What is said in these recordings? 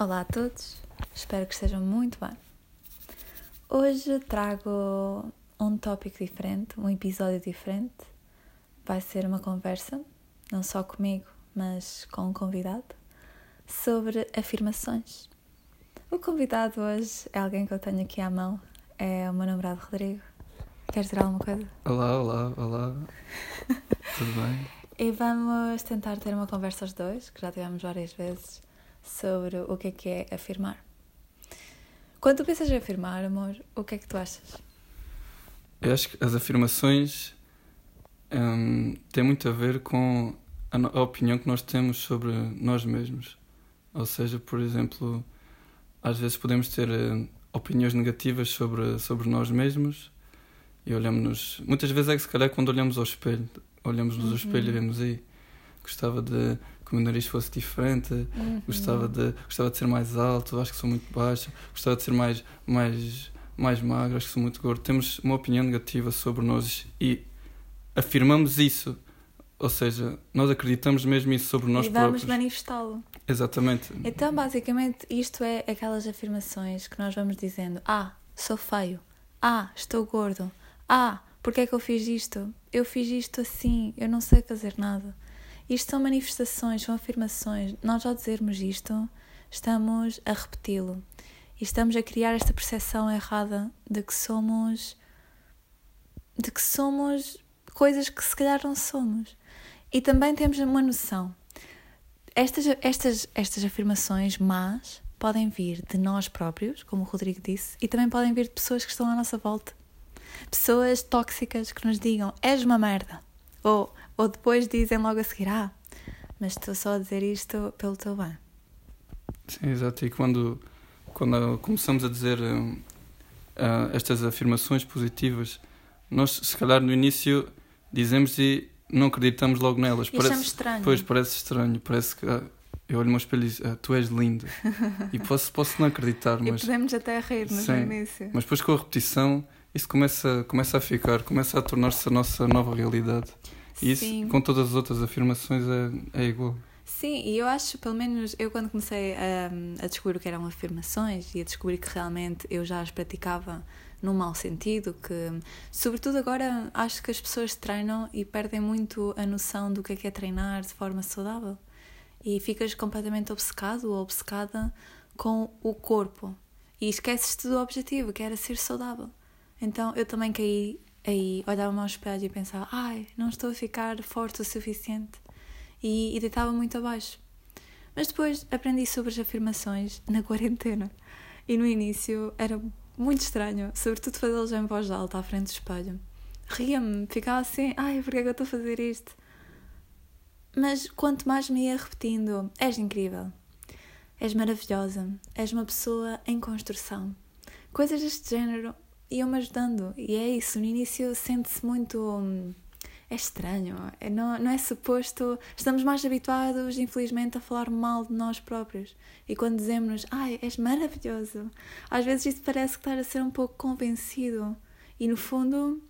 Olá a todos, espero que estejam muito bem. Hoje trago um tópico diferente, um episódio diferente. Vai ser uma conversa, não só comigo, mas com um convidado, sobre afirmações. O convidado hoje é alguém que eu tenho aqui à mão, é o meu namorado Rodrigo. Queres dizer alguma coisa? Olá, olá, olá. Tudo bem? E vamos tentar ter uma conversa aos dois, que já tivemos várias vezes, sobre o que é que é afirmar. Quando tu pensas em afirmar, amor, o que é que tu achas? Eu acho que as afirmações hum, têm muito a ver com a, a opinião que nós temos sobre nós mesmos. Ou seja, por exemplo, às vezes podemos ter eh, opiniões negativas sobre, sobre nós mesmos e olhamos-nos. Muitas vezes é que se calhar quando olhamos ao espelho, olhamos-nos Uhum. ao espelho e vemos aí. Gostava de que o meu nariz fosse diferente, Uhum. Gostava de, gostava de ser mais alto, acho que sou muito baixo. Gostava de ser mais, mais, mais magro, acho que sou muito gordo. Temos uma opinião negativa sobre nós e afirmamos isso. Ou seja, nós acreditamos mesmo isso sobre nós e vamos próprios. manifestá-lo. Exatamente. Então, basicamente, isto é aquelas afirmações que nós vamos dizendo: Ah, sou feio. Ah, estou gordo. Ah, porque é que eu fiz isto? Eu fiz isto assim, eu não sei fazer nada. Isto são manifestações, são afirmações. Nós, ao dizermos isto, estamos a repeti-lo. E estamos a criar esta percepção errada de que somos. de que somos coisas que se calhar não somos. E também temos uma noção estas, estas, estas afirmações más podem vir de nós próprios, como o Rodrigo disse, e também podem vir de pessoas que estão à nossa volta. Pessoas tóxicas que nos digam és uma merda. Ou, ou depois dizem logo a seguir, ah, mas estou só a dizer isto pelo teu bem. Sim, exato. E quando, quando começamos a dizer ah, estas afirmações positivas, nós, se calhar, no início dizemos e não acreditamos logo nelas. E achamos estranho. Pois, parece estranho. Parece que ah, eu olho no meu espelho e digo, ah, tu és lindo. e posso, posso não acreditar, E mas, podemos até rir no Sim. início. mas depois com a repetição isso começa, começa a ficar, começa a tornar-se a nossa nova realidade. E isso, Sim. com todas as outras afirmações, é, é igual. Sim, e eu acho, pelo menos, eu quando comecei a, a descobrir o que eram afirmações e a descobrir que realmente eu já as praticava num mau sentido, que, sobretudo agora, acho que as pessoas treinam e perdem muito a noção do que é que é treinar de forma saudável. E ficas completamente obcecado ou obcecada com o corpo. E esqueces-te do objetivo, que era ser saudável. Então eu também caí aí, olhava-me ao espelho e pensava, ai, não estou a ficar forte o suficiente e, e deitava muito abaixo. Mas depois aprendi sobre as afirmações na quarentena e no início era muito estranho, sobretudo fazê-los em voz alta à frente do espelho. Ria-me, ficava assim, ai, porquê é que eu estou a fazer isto? Mas quanto mais me ia repetindo, és incrível, és maravilhosa, és uma pessoa em construção, coisas deste género iam-me ajudando. E é isso, no início sente-se muito. hum, é estranho, é- não, não é suposto. Estamos mais habituados, infelizmente, a falar mal de nós próprios. E quando dizemos, ai, és maravilhoso, às vezes isso parece que estás a ser um pouco convencido. E no fundo,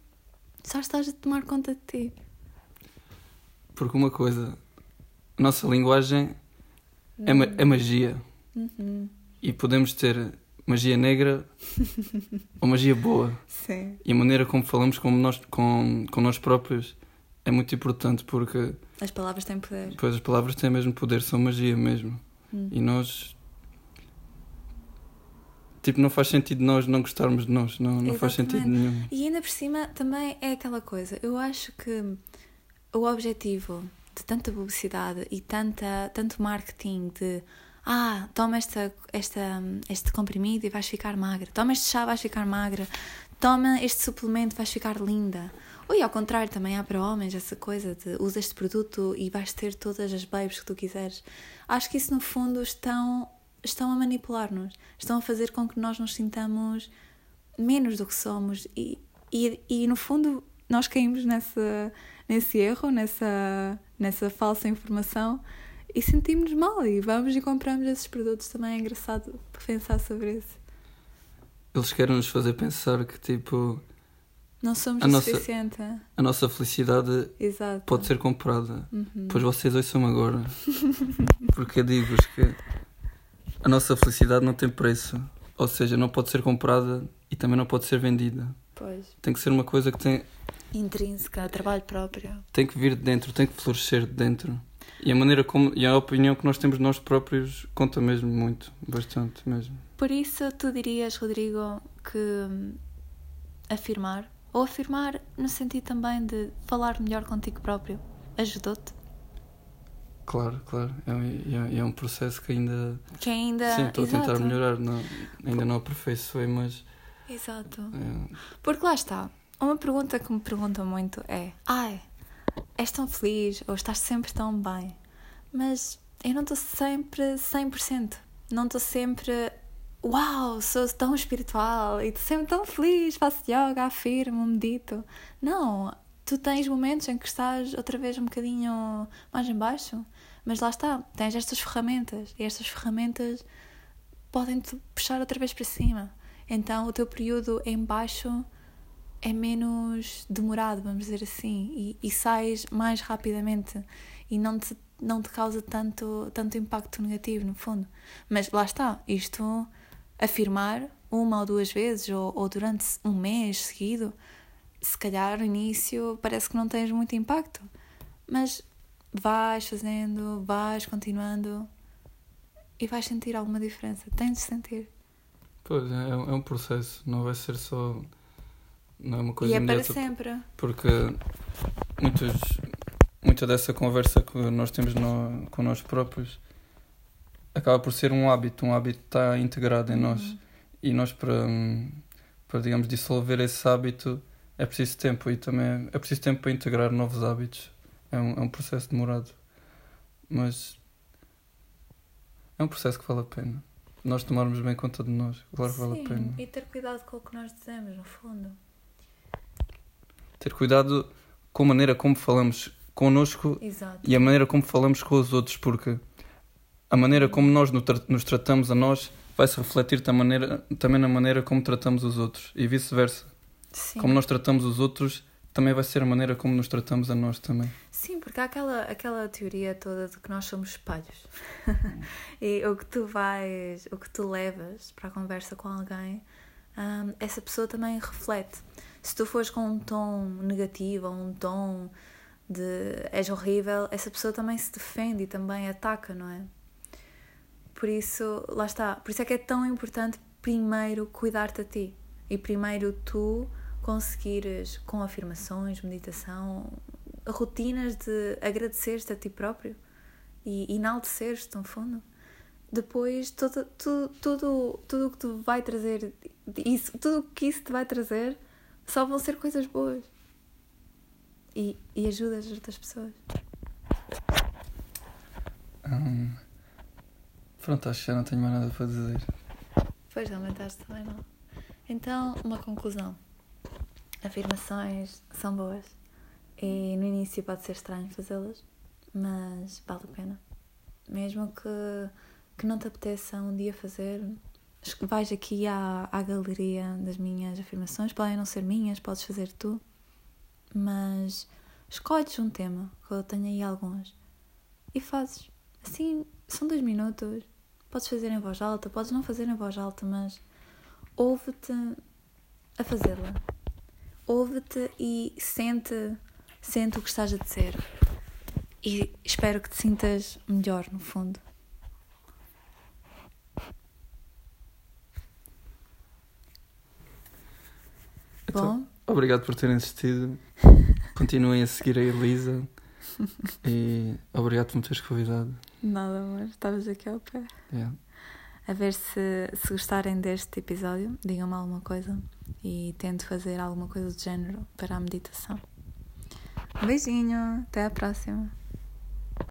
só estás a tomar conta de ti. Porque uma coisa, a nossa linguagem é, ma- é magia. Uhum. E podemos ter magia negra ou magia boa. Sim. E a maneira como falamos com nós, com, com nós próprios é muito importante porque As palavras têm poder. depois as palavras têm mesmo poder, são magia mesmo. Hum. E nós. Tipo, não faz sentido nós não gostarmos de nós, não, não faz sentido nenhum. E ainda por cima também é aquela coisa. Eu acho que o objetivo de tanta publicidade e tanta, tanto marketing de ah, toma esta, esta, este comprimido e vais ficar magra, toma este chá vais ficar magra, toma este suplemento vais ficar linda. Ou e ao contrário, também há para homens essa coisa de usa este produto e vais ter todas as babes que tu quiseres. Acho que isso no fundo estão, estão a manipular-nos, estão a fazer com que nós nos sintamos menos do que somos e, e, e no fundo nós caímos nessa, nesse erro, nessa, nessa falsa informação e sentimos mal e vamos e compramos esses produtos também é engraçado pensar sobre isso. Eles querem nos fazer pensar que, tipo, Não somos A o nossa- suficiente. a nossa felicidade Exato. pode ser comprada. Uhum. Pois vocês ouçam agora. Porque eu digo-vos que a nossa felicidade não tem preço. Ou seja, não pode ser comprada e também não pode ser vendida. Pois. Tem que ser uma coisa que tem, Intrínseca, trabalho próprio. tem que vir de dentro, tem que florescer de dentro. E a maneira como e a opinião que nós temos de nós próprios conta mesmo muito, bastante mesmo. Por isso, tu dirias, Rodrigo, que hum, afirmar, ou afirmar no sentido também de falar melhor contigo próprio, ajudou-te? Claro, claro. É, um- é, é um processo que ainda. Que ainda. Sim, estou a tentar Exato. melhorar. Não, ainda não aperfeiçoei, mas. Exato. é, Porque lá está. Uma pergunta que me perguntam muito é: Ai, és tão feliz ou estás sempre tão bem? Mas eu não estou sempre 100%. Não estou sempre. Uau, sou tão espiritual e estou sempre tão feliz, faço yoga, afirmo, medito. Não, tu tens momentos em que estás outra vez um bocadinho mais em baixo, mas lá está, tens estas ferramentas e estas ferramentas podem-te puxar outra vez para cima. Então o teu período em baixo é menos demorado, vamos dizer assim, e, e sais mais rapidamente e não te, não te causa tanto, tanto impacto negativo, no fundo. Mas lá está, isto afirmar uma ou duas vezes ou, ou durante um mês seguido, se calhar no início parece que não tens muito impacto, mas vais fazendo, vais continuando e vais sentir alguma diferença. Tens de sentir. Pois, é, é um processo. Não vai ser só. Não é uma coisa e é para sempre. Porque muitos, muita dessa conversa que nós temos no, com nós próprios acaba por ser um hábito. Um hábito está integrado em nós. Uhum. E nós, para, para digamos, dissolver esse hábito, é preciso tempo. E também é preciso tempo para integrar novos hábitos. É um, é um processo demorado. Mas é um processo que vale a pena. Nós tomarmos bem conta de nós. Claro que vale a pena. E ter cuidado com o que nós dizemos, no fundo. Ter cuidado com a maneira como falamos connosco Exato. e a maneira como falamos com os outros, porque a maneira como nós nos tratamos a nós vai se refletir maneira, também na maneira como tratamos os outros e vice-versa. Como nós tratamos os outros também vai ser a maneira como nos tratamos a nós também. Sim, porque há aquela, aquela teoria toda de que nós somos espelhos. e o que tu vais, o que tu levas para a conversa com alguém, hum, essa pessoa também reflete. Se tu fores com um tom negativo ou um tom de és horrível, essa pessoa também se defende e também ataca, não é? Por isso, lá está. Por isso é que é tão importante primeiro cuidar-te a ti. E primeiro tu conseguires, com afirmações, meditação, rotinas de agradecer-te a ti próprio e enaltecer-te, no fundo. Depois, tudo, tudo, tudo o que tu vai trazer, isso, tudo o que isso te vai trazer, só vão ser coisas boas. E, e ajudas as outras pessoas. Hum, pronto, acho que já não tenho mais nada para dizer. Pois realmente acho também não. Então, uma conclusão. Afirmações são boas. E no início pode ser estranho fazê-las, mas vale a pena. Mesmo que, que não te apeteça um dia fazer, vais aqui à, à galeria das minhas afirmações. Podem não ser minhas, podes fazer tu. Mas escolhes um tema, que eu tenho aí alguns, e fazes. Assim, são dois minutos. Podes fazer em voz alta, podes não fazer em voz alta, mas ouve-te a fazê-la. Ouve-te e sente, sente o que estás a dizer. E espero que te sintas melhor, no fundo. Então, Bom, obrigado por terem assistido. Continuem a seguir a Elisa. E obrigado por me teres convidado. nada, amor, estavas aqui ao pé. Yeah. A ver se, se gostarem deste episódio, digam-me alguma coisa e tento fazer alguma coisa do género para a meditação. Um beijinho, até à próxima.